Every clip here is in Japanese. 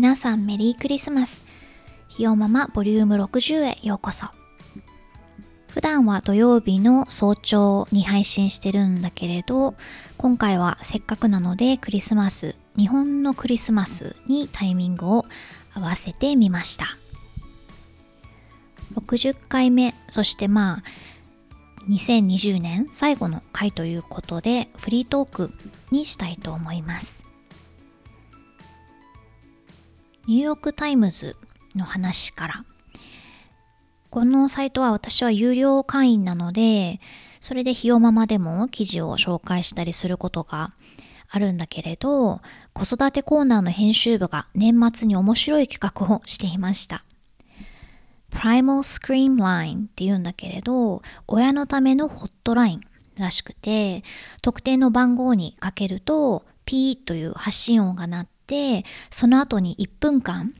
皆さんメリークリスマス。ひよママボリューム60へようこそ。普段は土曜日の早朝に配信してるんだけれど今回はせっかくなのでクリスマス日本のクリスマスにタイミングを合わせてみました。60回目そしてまあ2020年最後の回ということでフリートークにしたいと思います。ニューヨークタイムズの話から。このサイトは私は有料会員なのでそれでひよままでも記事を紹介したりすることがあるんだけれど子育てコーナーの編集部が年末に面白い企画をしていました。Primal Scream Line っていうんだけれど親のためのホットラインらしくて特定の番号にかけるとピーという発信音が鳴ってその後に1分間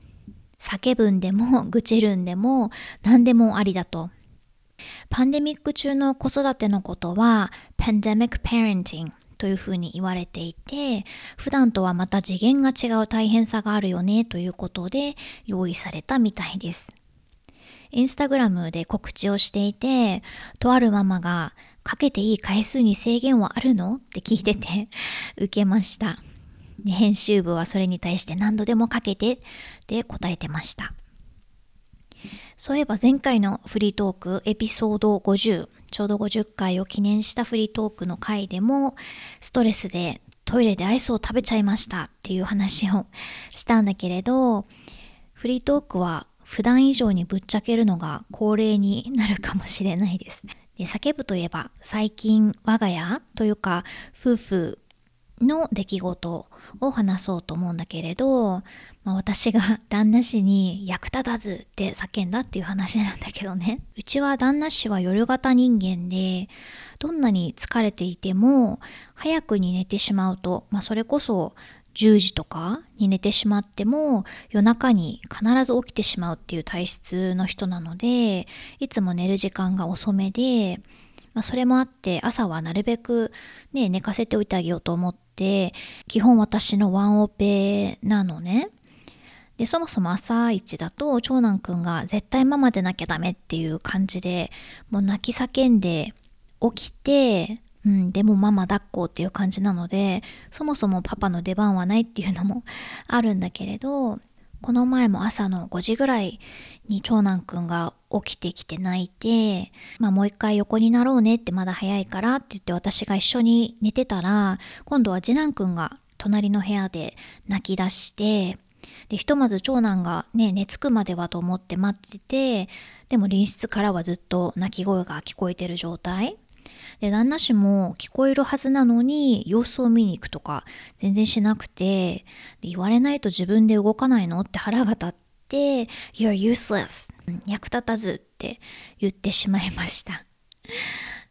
叫ぶんでも 愚痴るんでも何でもありだと。パンデミック中の子育てのことは Pandemic Parenting というふうに言われていて普段とはまた次元が違う大変さがあるよねということで用意されたみたいです。インスタグラムで告知をしていてとあるママがかけていい回数に制限はあるの？って聞いてて受けました。編集部はそれに対して何度でもかけてって答えてましたそういえば前回のフリートークエピソード50ちょうど50回を記念したフリートークの回でもストレスでトイレでアイスを食べちゃいましたっていう話をしたんだけれどフリートークは普段以上にぶっちゃけるのが恒例になるかもしれないです。で叫ぶといえば最近我が家というか夫婦の出来事を話そうと思うんだけれど、まあ、私が 旦那氏に役立たずって叫んだっていう話なんだけどね。うちは旦那氏は夜型人間でどんなに疲れていても早くに寝てしまうと、まあ、それこそ10時とかに寝てしまっても夜中に必ず起きてしまうっていう体質の人なのでいつも寝る時間が遅めで、まあ、それもあって朝はなるべくね寝かせておいてあげようと思って基本私のワンオペなのね。でそもそも朝一だと長男くんが絶対ママでなきゃダメっていう感じでもう泣き叫んで起きてうん、でもママ抱っこっていう感じなのでそもそもパパの出番はないっていうのも あるんだけれどこの前も朝の5時ぐらいに長男くんが起きてきて泣いて、まあ、もう一回横になろうねってまだ早いからって言って私が一緒に寝てたら今度は次男くんが隣の部屋で泣き出してでひとまず長男がね寝つくまではと思って待っててでも隣室からはずっと泣き声が聞こえてる状態。で旦那氏も聞こえるはずなのに様子を見に行くとか全然しなくて言われないと自分で動かないのって 腹が立って You're useless! 役立たずって言ってしまいました。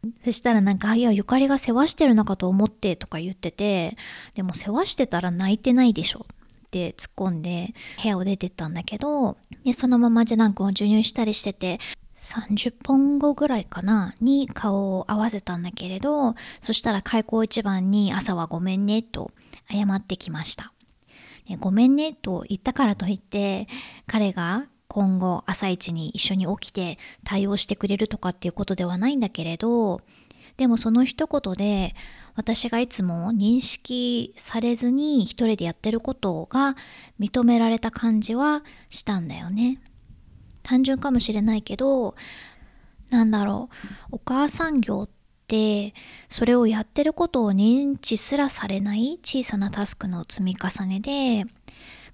そしたらなんか、いや、ゆかりが世話してるのかと思ってとか言ってて、でも世話してたら泣いてないでしょって突っ込んで部屋を出てったんだけど、でそのまま次男くんを授乳したりしてて、30本後ぐらいかなに顔を合わせたんだけれどそしたら開口一番に朝はごめんねと謝ってきました、ね、ごめんねと言ったからといって彼が今後朝一に一緒に起きて対応してくれるとかっていうことではないんだけれどでもその一言で私がいつも認識されずに一人でやってることが認められた感じはしたんだよね。単純かもしれないけどなんだろうお母さん業ってそれをやってることを認知すらされない小さなタスクの積み重ねで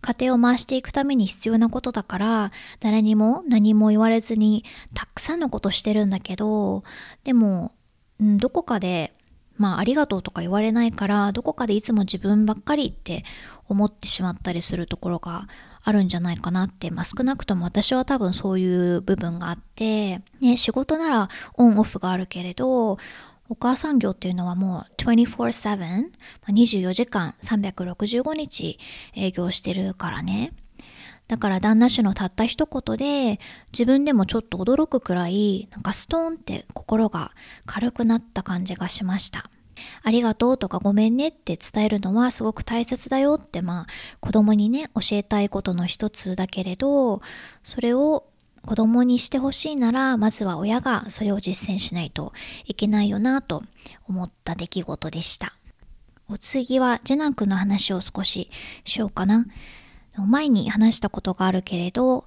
家庭を回していくために必要なことだから誰にも何も言われずにたくさんのことしてるんだけどでも、うん、どこかでまあありがとうとか言われないからどこかでいつも自分ばっかりって思ってしまったりするところがあるんじゃないかなって、まあ、少なくとも私は多分そういう部分があって、ね、仕事ならオンオフがあるけれどお母さん業っていうのはもう24-7、24時間365日営業してるからね。だから旦那氏のたった一言で自分でもちょっと驚くくらいなんかストーンって心が軽くなった感じがしました。ありがとうとかごめんねって伝えるのはすごく大切だよってまあ子供にね教えたいことの一つだけれどそれを子供にしてほしいならまずは親がそれを実践しないといけないよなと思った出来事でした。お次は次男くんの話を少ししようかな。前に話したことがあるけれど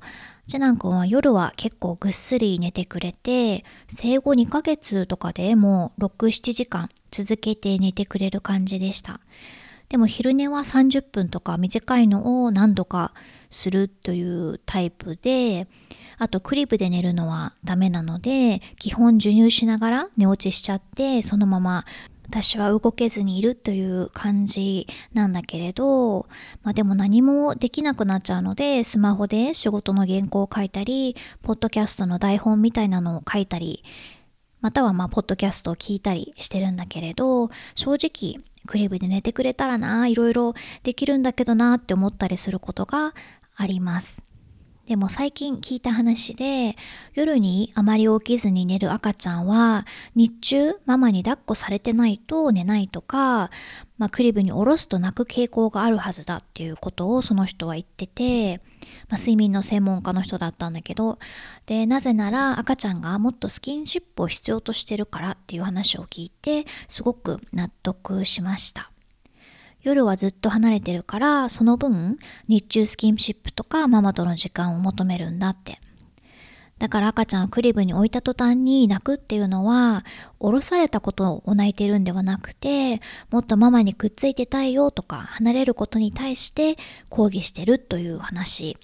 次男くんは夜は結構ぐっすり寝てくれて生後2ヶ月とかでもう67時間続けて寝てくれる感じでした。でも昼寝は30分とか短いのを何度かするというタイプで、あとクリブで寝るのはダメなので、基本授乳しながら寝落ちしちゃって、そのまま私は動けずにいるという感じなんだけれど、まあでも何もできなくなっちゃうので、スマホで仕事の原稿を書いたり、ポッドキャストの台本みたいなのを書いたりまたはまあ、ポッドキャストを聞いたりしてるんだけれど、正直、クリブで寝てくれたらな、いろいろできるんだけどなって思ったりすることがあります。でも最近聞いた話で夜にあまり起きずに寝る赤ちゃんは日中ママに抱っこされてないと寝ないとか、まあ、クリブに下ろすと泣く傾向があるはずだっていうことをその人は言ってて、まあ、睡眠の専門家の人だったんだけどでなぜなら赤ちゃんがもっとスキンシップを必要としてるからっていう話を聞いてすごく納得しました。夜はずっと離れてるからその分日中スキンシップとかママとの時間を求めるんだってだから赤ちゃんをクリブに置いた途端に泣くっていうのは降ろされたことを泣いてるんではなくてもっとママにくっついてたいよとか離れることに対して抗議してるという話。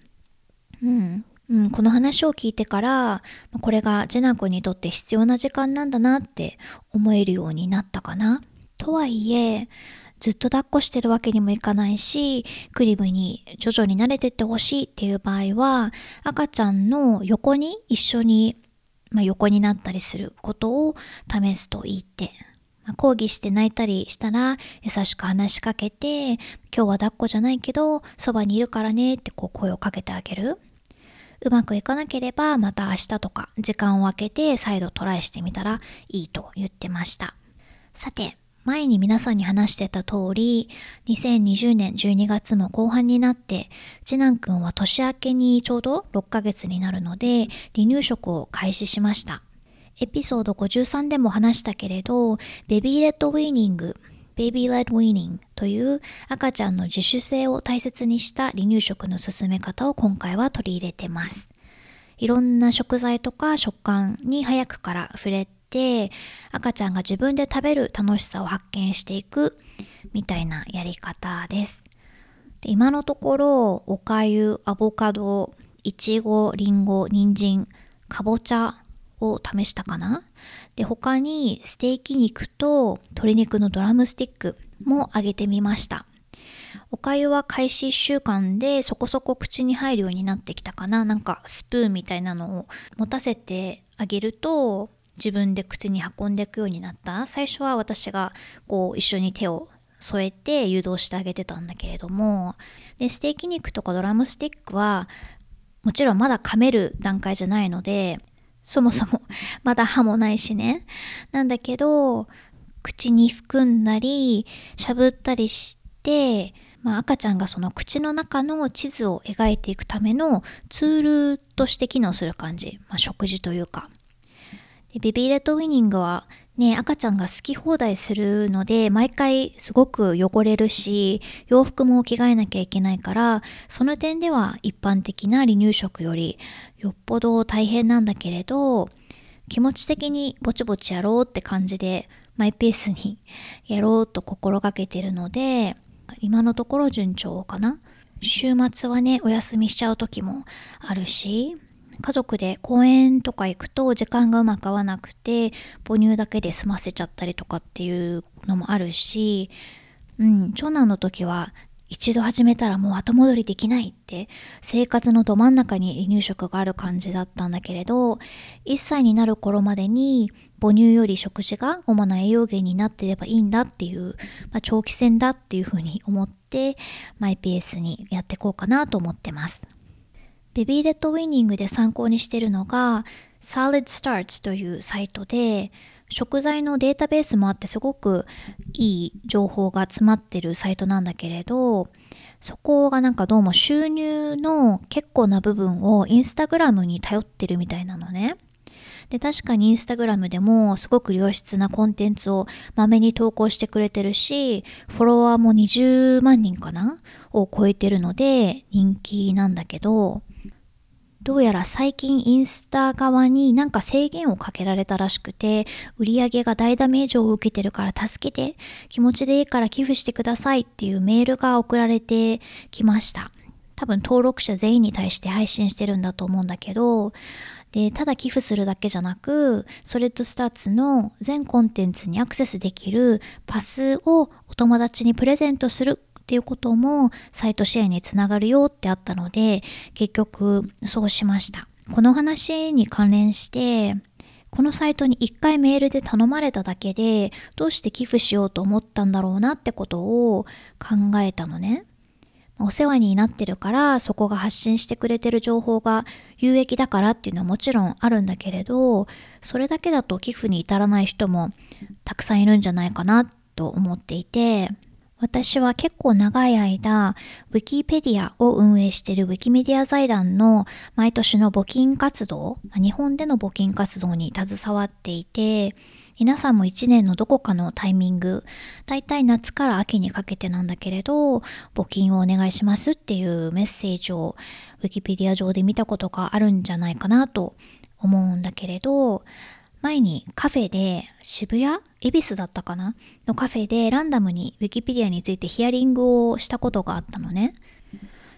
うん。うん、この話を聞いてからこれがジェナ君にとって必要な時間なんだなって思えるようになったかな。とはいえずっと抱っこしてるわけにもいかないし、クリブに徐々に慣れてってほしいっていう場合は、赤ちゃんの横に一緒に、まあ、横になったりすることを試すといいって。まあ、抗議して泣いたりしたら優しく話しかけて、今日は抱っこじゃないけど、そばにいるからねってこう声をかけてあげる。うまくいかなければまた明日とか時間を空けて再度トライしてみたらいいと言ってました。さて、前に皆さんに話してた通り、2020年12月も後半になって、次男くんは年明けにちょうど6ヶ月になるので、離乳食を開始しました。エピソード53でも話したけれど、 Baby-Led Weaning、Baby-Led Weaning という赤ちゃんの自主性を大切にした離乳食の進め方を今回は取り入れてます。いろんな食材とか食感に早くから触れて赤ちゃんが自分で食べる楽しさを発見していくみたいなやり方です。で今のところおかゆ、アボカド、いちご、りんご、人参、かぼちゃを試したかなで他にステーキ肉と鶏肉のドラムスティックもあげてみました。おかゆは開始1週間でそこそこ口に入るようになってきたかななんかスプーンみたいなのを持たせてあげると自分で口に運んでいくようになった。最初は私がこう一緒に手を添えて誘導してあげてたんだけれども。でステーキ肉とかドラムスティックはもちろんまだ噛める段階じゃないのでそもそも まだ歯もないしね。なんだけど口に含んだりしゃぶったりしてまあ、赤ちゃんがその口の中の地図を描いていくためのツールとして機能する感じ、まあ、食事というか。でベビーレッドウィニングはね、赤ちゃんが好き放題するので、毎回すごく汚れるし、洋服も着替えなきゃいけないから、その点では一般的な離乳食よりよっぽど大変なんだけれど、気持ち的にぼちぼちやろうって感じで、マイペースにやろうと心がけてるので、今のところ順調かな。週末はね、お休みしちゃう時もあるし、家族で公園とか行くと時間がうまく合わなくて母乳だけで済ませちゃったりとかっていうのもあるし、うん、長男の時は一度始めたらもう後戻りできないって生活のど真ん中に離乳食がある感じだったんだけれど1歳になる頃までに母乳より食事が主な栄養源になってればいいんだっていう、まあ、長期戦だっていうふうに思ってマイペースにやっていこうかなと思ってます。ベビーレッドウィーニングで参考にしてるのが Solid Starts というサイトで食材のデータベースもあってすごくいい情報が詰まってるサイトなんだけれどそこがなんかどうも収入の結構な部分をインスタグラムに頼ってるみたいなのね。で確かにインスタグラムでもすごく良質なコンテンツをまめに投稿してくれてるしフォロワーも20万人かなを超えてるので人気なんだけどどうやら最近インスタ側になんか制限をかけられたらしくて、売り上げが大ダメージを受けてるから助けて、気持ちでいいから寄付してくださいっていうメールが送られてきました。多分登録者全員に対して配信してるんだと思うんだけど、で、ただ寄付するだけじゃなく、 Solid Starts の全コンテンツにアクセスできるパスをお友達にプレゼントするっていうこともサイト支援につながるよってあったので結局そうしました。この話に関連してこのサイトに1回メールで頼まれただけでどうして寄付しようと思ったんだろうなってことを考えたのね。お世話になってるからそこが発信してくれてる情報が有益だからっていうのはもちろんあるんだけれどそれだけだと寄付に至らない人もたくさんいるんじゃないかなと思っていて私は結構長い間、ウィキペディアを運営しているウィキメディア財団の毎年の募金活動、日本での募金活動に携わっていて、皆さんも一年のどこかのタイミング、だいたい夏から秋にかけてなんだけれど、募金をお願いしますっていうメッセージをウィキペディア上で見たことがあるんじゃないかなと思うんだけれど、前にカフェで渋谷恵比寿だったかな？のカフェでランダムに Wikipedia についてヒアリングをしたことがあったのね。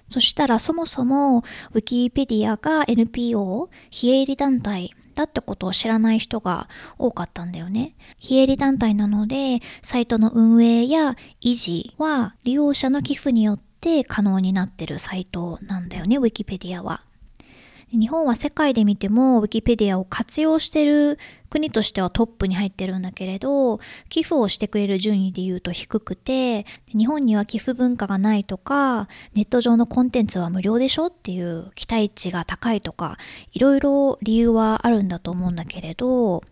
そしたらそもそも Wikipedia が NPO 非営利団体だってことを知らない人が多かったんだよね。非営利団体なのでサイトの運営や維持は利用者の寄付によって可能になってるサイトなんだよね、Wikipedia は。日本は世界で見ても Wikipedia を活用してる国としてはトップに入ってるんだけれど寄付をしてくれる順位で言うと低くて日本には寄付文化がないとかネット上のコンテンツは無料でしょっていう期待値が高いとかいろいろ理由はあるんだと思うんだけれど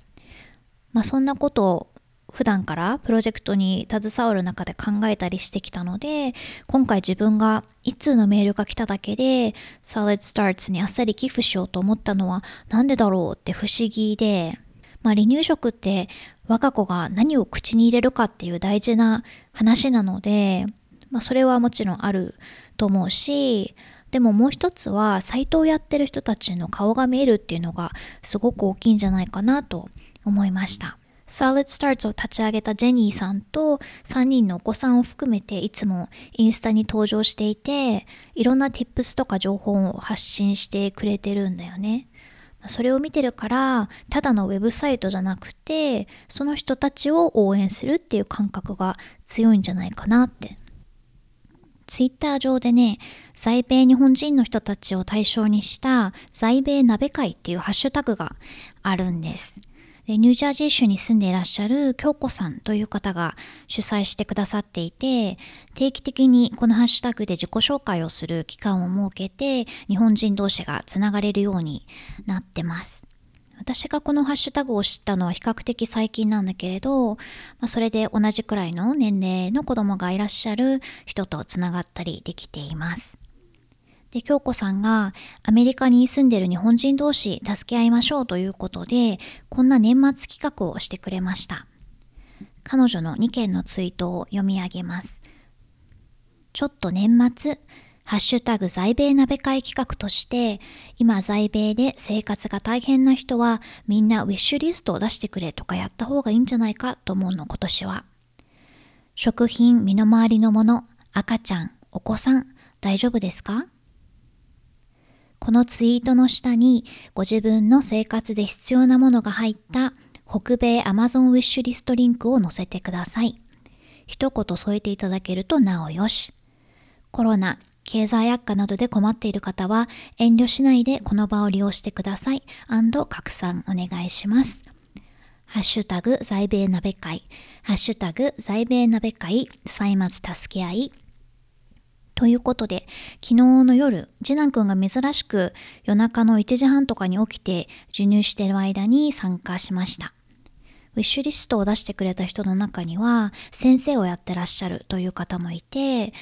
まあそんなことを普段からプロジェクトに携わる中で考えたりしてきたので今回自分が一通のメールが来ただけで Solid Starts にあっさり寄付しようと思ったのはなんでだろうって不思議でまあ離乳食って我が子が何を口に入れるかっていう大事な話なので、まあ、それはもちろんあると思うしでももう一つはサイトをやってる人たちの顔が見えるっていうのがすごく大きいんじゃないかなと思いました。Solid Starts を立ち上げたジェニーさんと3人のお子さんを含めていつもインスタに登場していていろんな tips とか情報を発信してくれてるんだよね。それを見てるからただのウェブサイトじゃなくてその人たちを応援するっていう感覚が強いんじゃないかなってツイッター上でね、在米日本人の人たちを対象にした在米鍋会っていうハッシュタグがあるんです。でニュージャージー州に住んでいらっしゃる京子さんという方が主催してくださっていて定期的にこのハッシュタグで自己紹介をする期間を設けて日本人同士がつながれるようになってます。私がこのハッシュタグを知ったのは比較的最近なんだけれど、まあ、それで同じくらいの年齢の子供がいらっしゃる人とつながったりできています。で、京子さんがアメリカに住んでる日本人同士助け合いましょうということで、こんな年末企画をしてくれました。彼女の2件のツイートを読み上げます。ちょっと年末、ハッシュタグ在米鍋会企画として、今在米で生活が大変な人はみんなウィッシュリストを出してくれとかやった方がいいんじゃないかと思うの今年は。食品、身の回りのもの、赤ちゃん、お子さん、大丈夫ですか？このツイートの下にご自分の生活で必要なものが入った北米 Amazon ウィッシュリストリンクを載せてください。一言添えていただけるとなおよし。コロナ、経済悪化などで困っている方は遠慮しないでこの場を利用してください。拡散お願いします。ハッシュタグ在米鍋会、ハッシュタグ在米鍋会、歳末助け合い。ということで、昨日の夜、次男くんが珍しく夜中の1時半とかに起きて授乳している間に参加しました。ウィッシュリストを出してくれた人の中には、先生をやってらっしゃるという方もいて、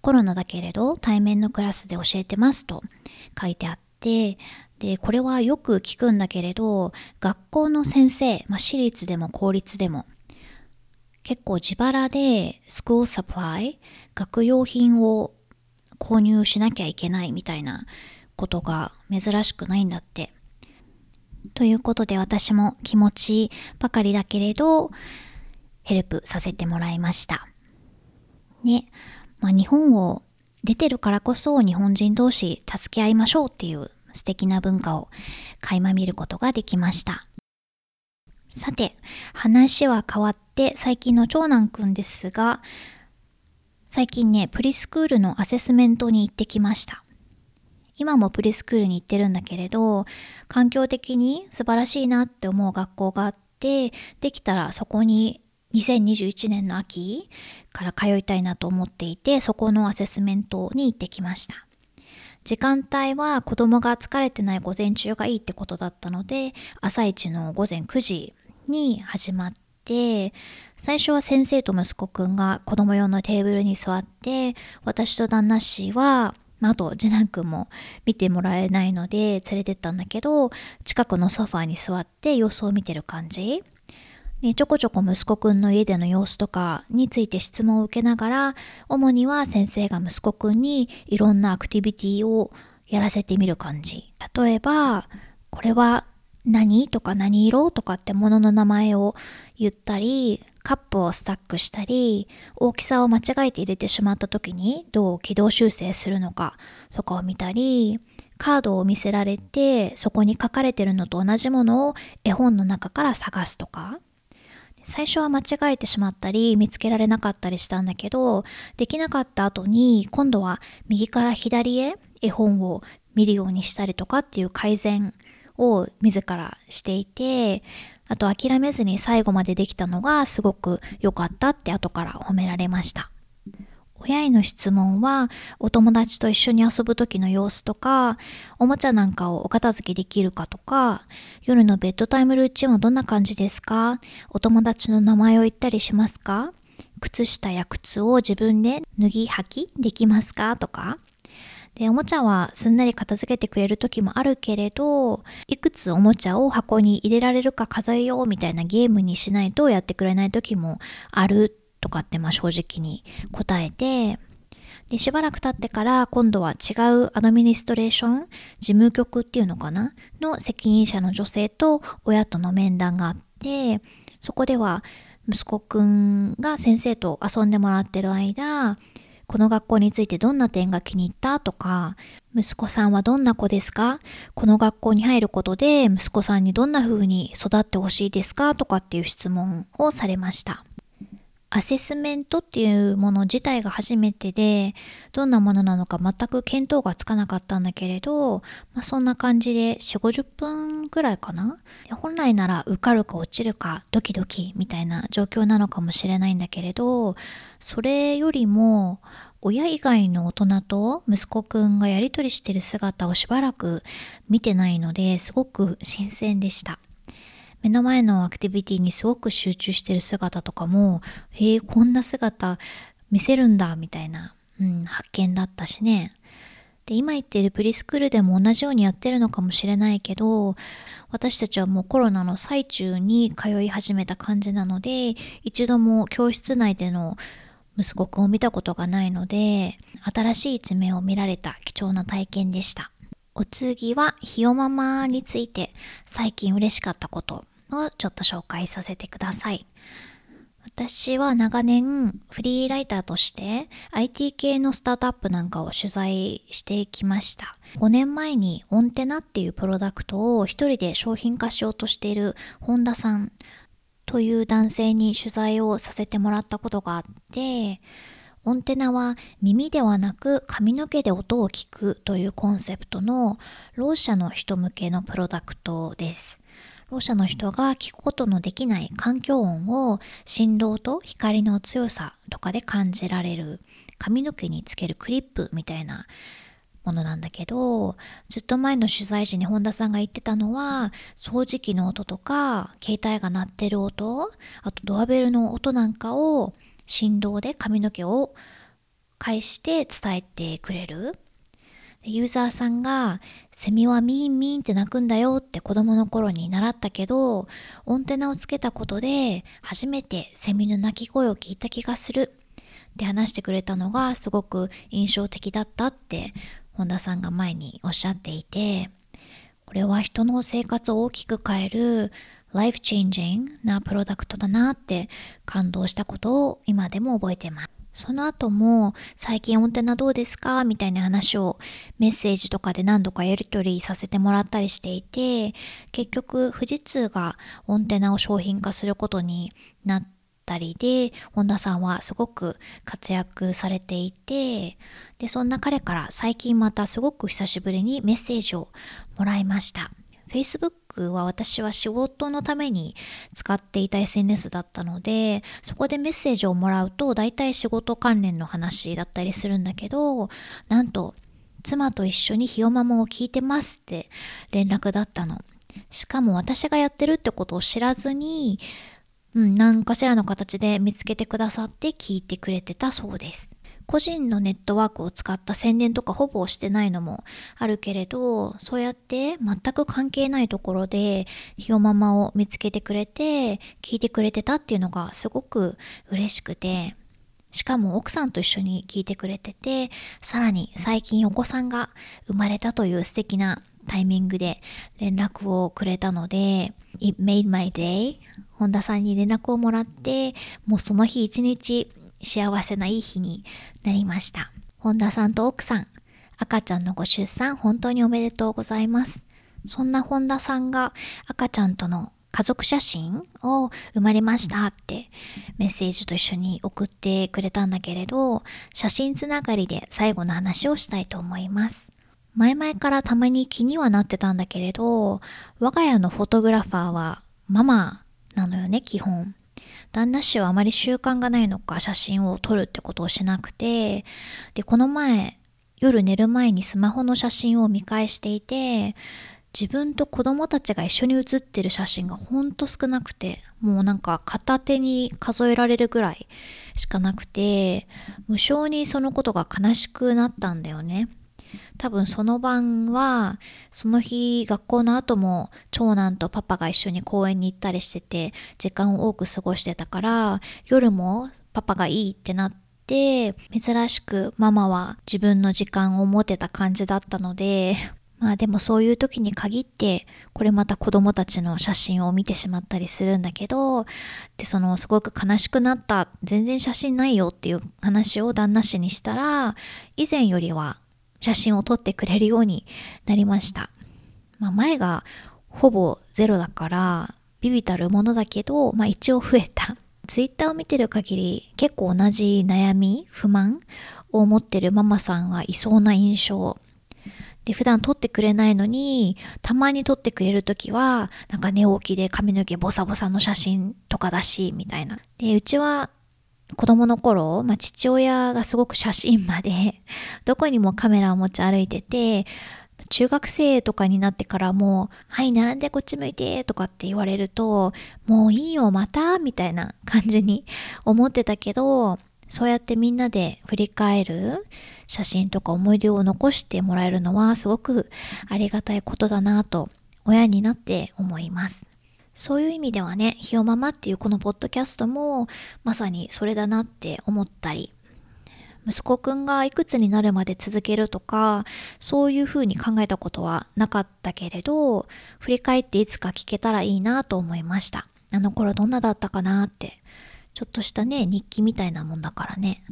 コロナだけれど対面のクラスで教えてますと書いてあって、で、これはよく聞くんだけれど、学校の先生、まあ、私立でも公立でも、結構自腹でスクールサプライ、学用品を購入しなきゃいけないみたいなことが珍しくないんだって。ということで私も気持ちばかりだけれどヘルプさせてもらいました。ね、まあ、日本を出てるからこそ日本人同士助け合いましょうっていう素敵な文化を垣間見ることができました。さて、話は変わって最近の長男くんですが、最近ね、プリスクールのアセスメントに行ってきました。今もプリスクールに行ってるんだけれど、環境的に素晴らしいなって思う学校があって、できたらそこに2021年の秋から通いたいなと思っていて、そこのアセスメントに行ってきました。時間帯は子供が疲れてない午前中がいいってことだったので、朝一の午前9時に始まって、最初は先生と息子くんが子供用のテーブルに座って、私と旦那氏は、まあ、と次男くんも見てもらえないので連れてったんだけど、近くのソファーに座って様子を見てる感じ。でちょこちょこ息子くんの家での様子とかについて質問を受けながら、主には先生が息子くんにいろんなアクティビティをやらせてみる感じ。例えば、これは何？とか何色？とかってものの名前を言ったり、カップをスタックしたり、大きさを間違えて入れてしまった時にどう軌道修正するのかとかを見たり、カードを見せられてそこに書かれてるのと同じものを絵本の中から探すとか、最初は間違えてしまったり見つけられなかったりしたんだけどできなかった後に今度は右から左へ絵本を見るようにしたりとかっていう改善を自らしていてあと諦めずに最後までできたのがすごく良かったって後から褒められました。親への質問はお友達と一緒に遊ぶ時の様子とかおもちゃなんかをお片付けできるかとか夜のベッドタイムルーチンはどんな感じですか？お友達の名前を言ったりしますか？靴下や靴を自分で脱ぎ履きできますか？とかで、おもちゃはすんなり片付けてくれる時もあるけれど、いくつおもちゃを箱に入れられるか数えようみたいなゲームにしないとやってくれない時もあるとかってまあ正直に答えて、で、しばらく経ってから今度は違うアドミニストレーション、事務局っていうのかな？の責任者の女性と親との面談があって、そこでは息子くんが先生と遊んでもらってる間、この学校についてどんな点が気に入った？とか、息子さんはどんな子ですか？この学校に入ることで息子さんにどんな風に育ってほしいですか？とかっていう質問をされました。アセスメントっていうもの自体が初めてで、どんなものなのか全く見当がつかなかったんだけれど、まあ、そんな感じで4、50分ぐらいかな本来なら受かるか落ちるかドキドキみたいな状況なのかもしれないんだけれど、それよりも親以外の大人と息子くんがやりとりしてる姿をしばらく見てないのですごく新鮮でした。目の前のアクティビティにすごく集中してる姿とかも、へえ、こんな姿見せるんだ、みたいな、うん、発見だったしね。で、今言ってるプリスクールでも同じようにやってるのかもしれないけど、私たちはもうコロナの最中に通い始めた感じなので、一度も教室内での息子くんを見たことがないので、新しい一面を見られた貴重な体験でした。お次は、ひよママについて最近嬉しかったことをちょっと紹介させてください。私は長年フリーライターとして IT 系のスタートアップなんかを取材してきました。5年前にオンテナっていうプロダクトを一人で商品化しようとしている本田さんという男性に取材をさせてもらったことがあって、オンテナは耳ではなく髪の毛で音を聞くというコンセプトのろう者の人向けのプロダクトです。ろう者の人が聞くことのできない環境音を振動と光の強さとかで感じられる髪の毛につけるクリップみたいなものなんだけどずっと前の取材時に本田さんが言ってたのは掃除機の音とか携帯が鳴ってる音あとドアベルの音なんかを振動で髪の毛を返して伝えてくれる。ユーザーさんがセミはミーンミーンって鳴くんだよって子供の頃に習ったけど、オンテナをつけたことで初めてセミの鳴き声を聞いた気がするって話してくれたのがすごく印象的だったって本田さんが前におっしゃっていて、これは人の生活を大きく変えるライフチェンジングなプロダクトだなって感動したことを今でも覚えてます。その後も最近オンテナどうですか？みたいな話をメッセージとかで何度かやり取りさせてもらったりしていて結局富士通がオンテナを商品化することになったりで本田さんはすごく活躍されていてでそんな彼から最近またすごく久しぶりにメッセージをもらいました。Facebook は私は仕事のために使っていた SNS だったので、そこでメッセージをもらうと大体仕事関連の話だったりするんだけど、なんと妻と一緒にひよままを聞いてますって連絡だったの。しかも私がやってるってことを知らずに、うん、何かしらの形で見つけてくださって聞いてくれてたそうです。個人のネットワークを使った宣伝とかほぼしてないのもあるけれど、そうやって全く関係ないところでひよママを見つけてくれて、聞いてくれてたっていうのがすごく嬉しくて、しかも奥さんと一緒に聞いてくれてて、さらに最近お子さんが生まれたという素敵なタイミングで連絡をくれたので、It made my day 本田さんに連絡をもらって、もうその日一日幸せないい日になりました。本田さんと奥さん、赤ちゃんのご出産本当におめでとうございます。そんな本田さんが赤ちゃんとの家族写真を生まれましたってメッセージと一緒に送ってくれたんだけれど、写真つながりで最後の話をしたいと思います。前々からたまに気にはなってたんだけれど、我が家のフォトグラファーはママなのよね、基本。旦那氏はあまり習慣がないのか写真を撮るってことをしなくて、で、この前、夜寝る前にスマホの写真を見返していて、自分と子供たちが一緒に写ってる写真がほんと少なくて、もうなんか片手に数えられるぐらいしかなくて、無性にそのことが悲しくなったんだよね。多分その晩はその日学校の後も長男とパパが一緒に公園に行ったりしてて時間を多く過ごしてたから夜もパパがいいってなって珍しくママは自分の時間を持てた感じだったのでまあでもそういう時に限ってこれまた子供たちの写真を見てしまったりするんだけどでそのすごく悲しくなった全然写真ないよっていう話を旦那氏にしたら以前よりは写真を撮ってくれるようになりました。まあ、前がほぼゼロだからビビたるものだけど、まあ、一応増えた。ツイッターを見てる限り結構同じ悩み、不満を持ってるママさんはいそうな印象。で、普段撮ってくれないのに、たまに撮ってくれるときは、なんか寝起きで髪の毛ボサボサの写真とかだし、みたいな。で、うちは子供の頃、まあ、父親がすごく写真まで、どこにもカメラを持ち歩いてて、中学生とかになってからもはい、並んでこっち向いてとかって言われると、もういいよ、またみたいな感じに 思ってたけど、そうやってみんなで振り返る写真とか思い出を残してもらえるのはすごくありがたいことだなと親になって思います。そういう意味ではね、ひよままっていうこのポッドキャストもまさにそれだなって思ったり、息子くんがいくつになるまで続けるとか、そういうふうに考えたことはなかったけれど、振り返っていつか聞けたらいいなと思いました。あの頃どんなだったかなって。ちょっとしたね、日記みたいなもんだからね。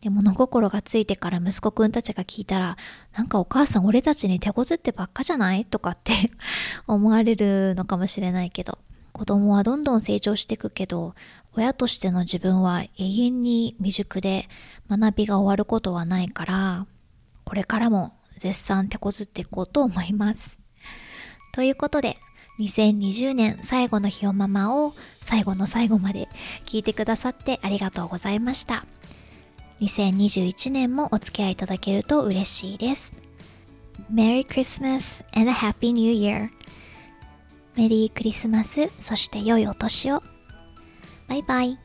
で物心がついてから息子くんたちが聞いたら、なんかお母さん俺たちに手こずってばっかじゃない？とかって 思われるのかもしれないけど、子供はどんどん成長していくけど、親としての自分は永遠に未熟で学びが終わることはないから、これからも絶賛手こずっていこうと思います。ということで、2020年最後の日をママを最後の最後まで聞いてくださってありがとうございました。2021年もお付き合いいただけると嬉しいです。Merry Christmas and a Happy New Year! メリークリスマス、そして良いお年を。バイバイ。